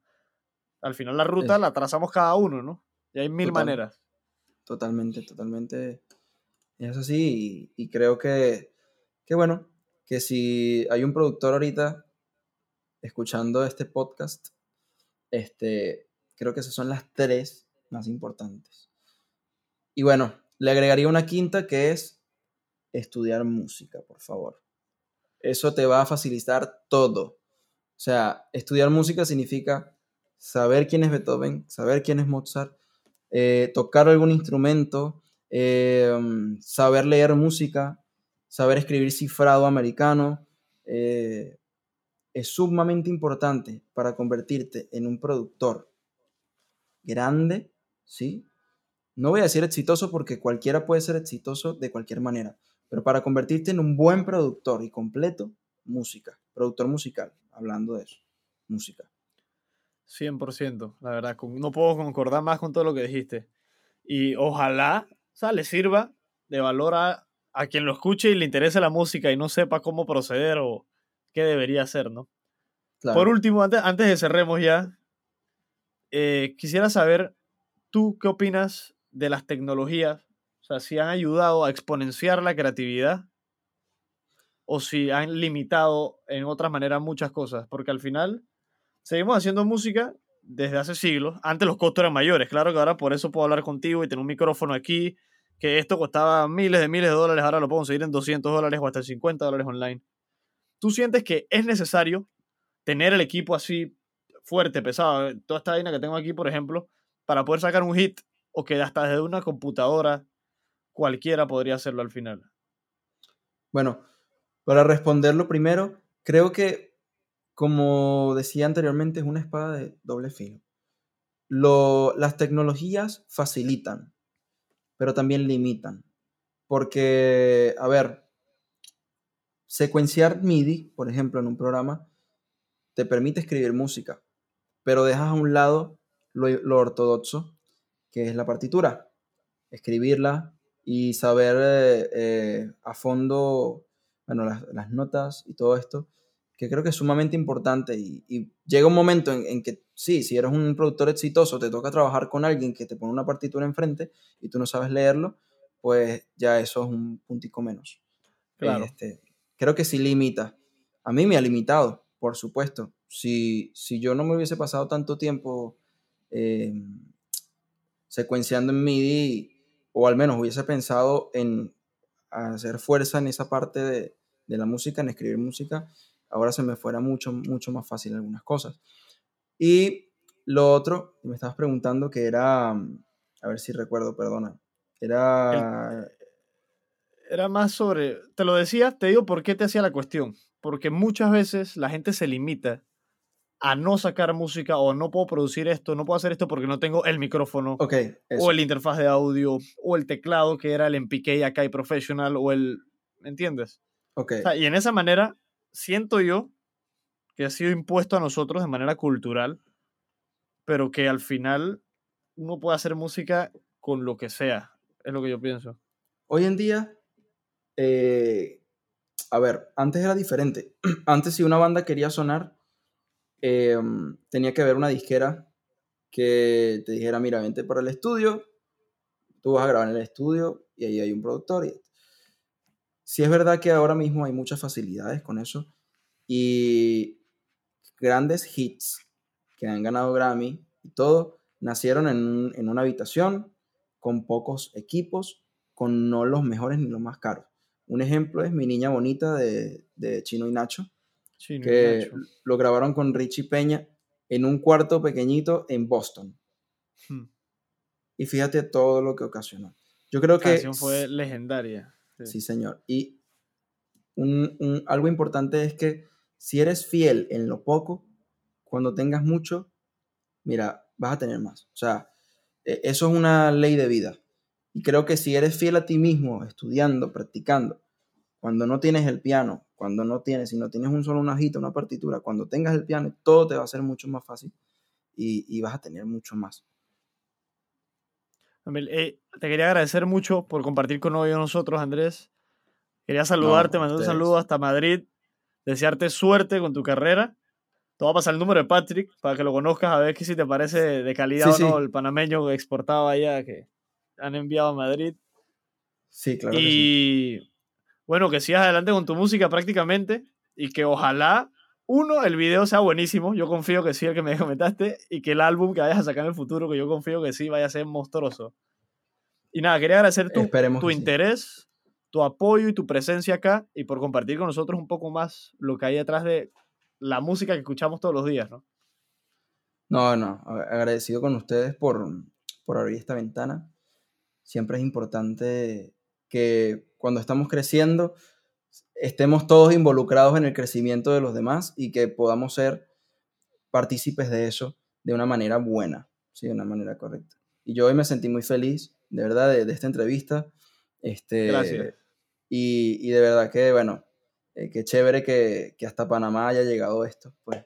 Al final la ruta Es- la trazamos cada uno, ¿no? Y hay mil Total. maneras. Totalmente, totalmente. Es así y, y creo que, que bueno, que si hay un productor ahorita escuchando este podcast, este, creo que esas son las tres más importantes. Y bueno, le agregaría una quinta que es estudiar música, por favor. Eso te va a facilitar todo. O sea, estudiar música significa saber quién es Beethoven, saber quién es Mozart, eh, tocar algún instrumento, eh, saber leer música, saber escribir cifrado americano. eh, es sumamente importante para convertirte en un productor grande, ¿sí? No voy a decir exitoso porque cualquiera puede ser exitoso de cualquier manera, pero para convertirte en un buen productor y completo, música, productor musical, hablando de eso, música. 100%, la verdad, no puedo concordar más con todo lo que dijiste. Y ojalá, o sea, le sirva de valor a, a quien lo escuche y le interese la música y no sepa cómo proceder o qué debería hacer, ¿no? Claro. Por último, antes, antes de cerremos ya, eh, quisiera saber, ¿tú qué opinas de las tecnologías? O sea, si han ayudado a exponenciar la creatividad o si han limitado en otras maneras muchas cosas, porque al final seguimos haciendo música desde hace siglos. Antes los costos eran mayores, claro que ahora por eso puedo hablar contigo y tener un micrófono aquí, que esto costaba miles de miles de dólares, ahora lo puedo conseguir en 200 dólares o hasta 50 dólares online. ¿Tú sientes que es necesario tener el equipo así fuerte, pesado, toda esta vaina que tengo aquí, por ejemplo, para poder sacar un hit o que hasta desde una computadora cualquiera podría hacerlo al final? Bueno, para responderlo primero, creo que, como decía anteriormente, es una espada de doble filo. Lo- las tecnologías facilitan, pero también limitan. Porque, a ver, secuenciar MIDI, por ejemplo, en un programa, te permite escribir música, pero dejas a un lado lo, ortodoxo, que es la partitura. Escribirla y saber eh, eh, a fondo, bueno, las notas y todo esto, que creo que es sumamente importante. Y, y llega un momento en, en que, sí, si eres un productor exitoso, te toca trabajar con alguien que te pone una partitura enfrente y tú no sabes leerlo, pues ya eso es un puntico menos. Claro. Este, creo que sí limita. A mí me ha limitado, por supuesto. Si, si yo no me hubiese pasado tanto tiempo eh, secuenciando en MIDI, o al menos hubiese pensado en hacer fuerza en esa parte de, de la música, en escribir música, ahora se me fuera mucho, mucho más fácil algunas cosas. Y lo otro, me estabas preguntando que era, a ver si recuerdo, perdona, era... Era más sobre, te lo decía, te digo por qué te hacía la cuestión. Porque muchas veces la gente se limita a no sacar música o no puedo producir esto, no puedo hacer esto porque no tengo el micrófono Ok, eso. o el interfaz de audio o el teclado que era el MPK Akai Professional o el, ¿me entiendes? ok. O sea, y en esa manera siento yo que ha sido impuesto a nosotros de manera cultural, pero que al final uno puede hacer música con lo que sea, es lo que yo pienso. Hoy en día, eh, a ver, antes era diferente. (clears throat) Antes si una banda quería sonar, eh, tenía que haber una disquera que te dijera, mira, vente para el estudio, tú vas a grabar en el estudio y ahí hay un productor. Y... Sí es verdad que ahora mismo hay muchas facilidades con eso y grandes hits que han ganado Grammy y todo, nacieron en, en una habitación con pocos equipos, con no los mejores ni los más caros. Un ejemplo es Mi Niña Bonita de, de Chino y Nacho, Chino y que Nacho. lo grabaron con Richie Peña en un cuarto pequeñito en Boston. Hmm. Y fíjate todo lo que ocasionó. Yo creo La que... canción fue legendaria. Sí. Señor. Y algo importante es que si eres fiel en lo poco, cuando tengas mucho, mira, vas a tener más. O sea, e- eso es una ley de vida. Y creo que si eres fiel a ti mismo, estudiando, practicando, cuando no tienes el piano, cuando no tienes, si no tienes un solo una hojita, una partitura, cuando tengas el piano, todo te va a ser mucho más fácil y vas a tener mucho más. Eh, te quería agradecer mucho por compartir con hoy nosotros, Andrés. Quería saludarte, a mandar un saludo hasta Madrid, desearte suerte con tu carrera. Te voy a pasar el número de Patrick para que lo conozcas, a ver que si te parece de calidad Sí, o no sí. el panameño exportado allá que han enviado a Madrid. Sí, claro. que sí. y bueno, que sigas adelante con tu música prácticamente y que ojalá, uno, el video sea buenísimo, yo confío que sí, el que me (laughs) comentaste, y que el álbum que vayas a sacar en el futuro, que yo confío que sí, vaya a ser monstruoso. Y nada, quería agradecer tu, tu sí. interés, tu apoyo y tu presencia acá y por compartir con nosotros un poco más lo que hay detrás de la música que escuchamos todos los días, ¿no? No, no, agradecido con ustedes por, por abrir esta ventana. Siempre es importante que cuando estamos creciendo estemos todos involucrados en el crecimiento de los demás y que podamos ser partícipes de eso de una manera buena, ¿sí? de una manera correcta. Y yo hoy me sentí muy feliz, de verdad, de, de esta entrevista. Este, Gracias. Y, y de verdad que, bueno, eh, qué chévere que, que hasta Panamá haya llegado esto, pues,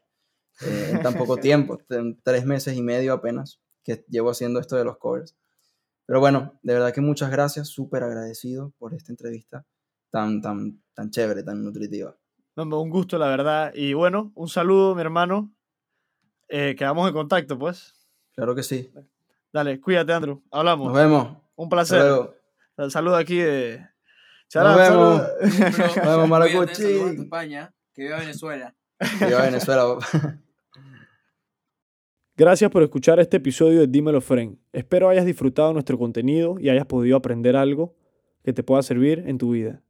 eh, en tan poco (laughs) tiempo, en tres meses y medio apenas, que llevo haciendo esto de los covers. Pero bueno, de verdad que muchas gracias, súper agradecido por esta entrevista tan, tan, tan chévere, tan nutritiva. Un gusto, la verdad. Y bueno, un saludo, mi hermano. Eh, quedamos en contacto, pues. Claro que sí. Dale, cuídate, Andrew. Hablamos. Nos vemos. Un Hasta placer. luego. Saludo aquí de... Nos Charap, vemos. saludo. (laughs) Nos vemos, Maracuchi. saludos España, que viva Venezuela. Viva Venezuela. papá. (laughs) Gracias por escuchar este episodio de Dímelo Friend. Espero hayas disfrutado nuestro contenido y hayas podido aprender algo que te pueda servir en tu vida.